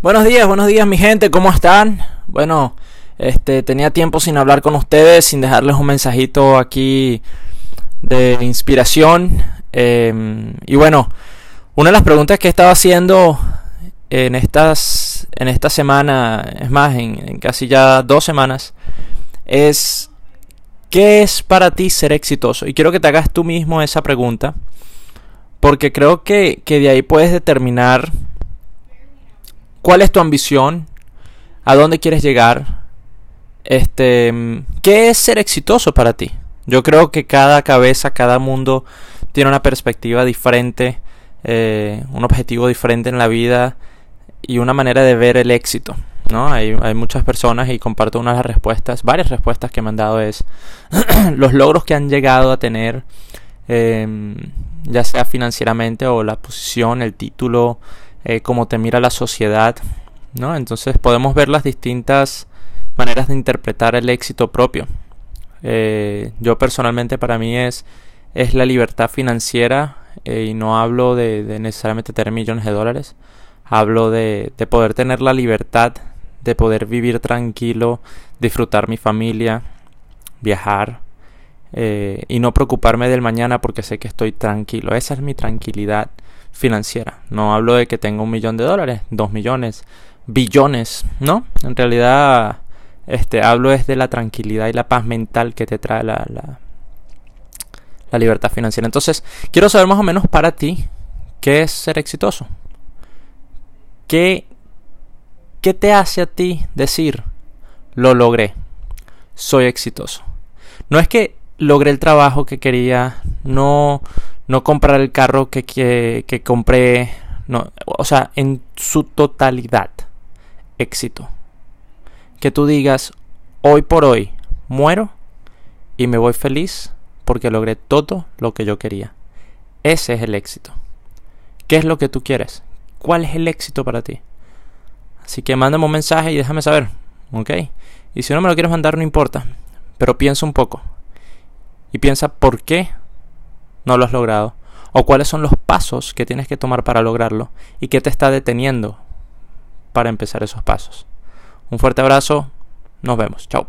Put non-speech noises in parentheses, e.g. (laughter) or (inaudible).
Buenos días, buenos días mi gente, ¿cómo están? Bueno, este tenía tiempo sin hablar con ustedes, sin dejarles un mensajito aquí de inspiración. Em, y bueno, una de las preguntas que he estado haciendo en estas en esta semana, es más, en, casi ya dos semanas, es ¿qué es para ti ser exitoso? Y quiero que te hagas tú mismo esa pregunta, porque creo que, que de ahí puedes determinar ¿Cuál es tu ambición? ¿A dónde quieres llegar? Este, ¿qué es ser exitoso para ti? Yo creo que cada cabeza, cada mundo tiene una perspectiva diferente, eh, un objetivo diferente en la vida y una manera de ver el éxito. ¿no? Hay, muchas personas y comparto una de las respuestas, varias respuestas que me han dado es (clears throat) los logros que han llegado a tener, em, ya sea financieramente o la posición, el título, eh, cómo te mira la sociedad, ¿no? Entonces podemos ver las distintas maneras de interpretar el éxito propio. Eh, yo personalmente para mí es, es la libertad financiera eh, y no hablo de, necesariamente tener millones de dólares, hablo de, de poder tener la libertad de poder vivir tranquilo, disfrutar mi familia, viajar, eh, y no preocuparme del mañana porque sé que estoy tranquilo. Esa es mi tranquilidad financiera. No hablo de que tenga un millón de dólares, dos millones, billones, ¿no? En realidad, este, hablo es de la tranquilidad y la paz mental que te trae la, la, libertad financiera. Entonces, quiero saber más o menos para ti qué es ser exitoso. ¿Qué, qué te hace a ti decir, lo logré, soy exitoso? No es que logré el trabajo que quería, no, no comprar el carro que, que, que compré, no, o sea, en su totalidad, éxito. Que tú digas, hoy por hoy muero y me voy feliz porque logré todo lo que yo quería. Ese es el éxito. ¿Qué es lo que tú quieres? ¿Cuál es el éxito para ti? Así que mándame un mensaje y déjame saber, ¿ok? Y si no me lo quieres mandar, no importa, pero piensa un poco y piensa por qué no lo has logrado o cuáles son los pasos que tienes que tomar para lograrlo y qué te está deteniendo para empezar esos pasos. Un fuerte abrazo, nos vemos, chao.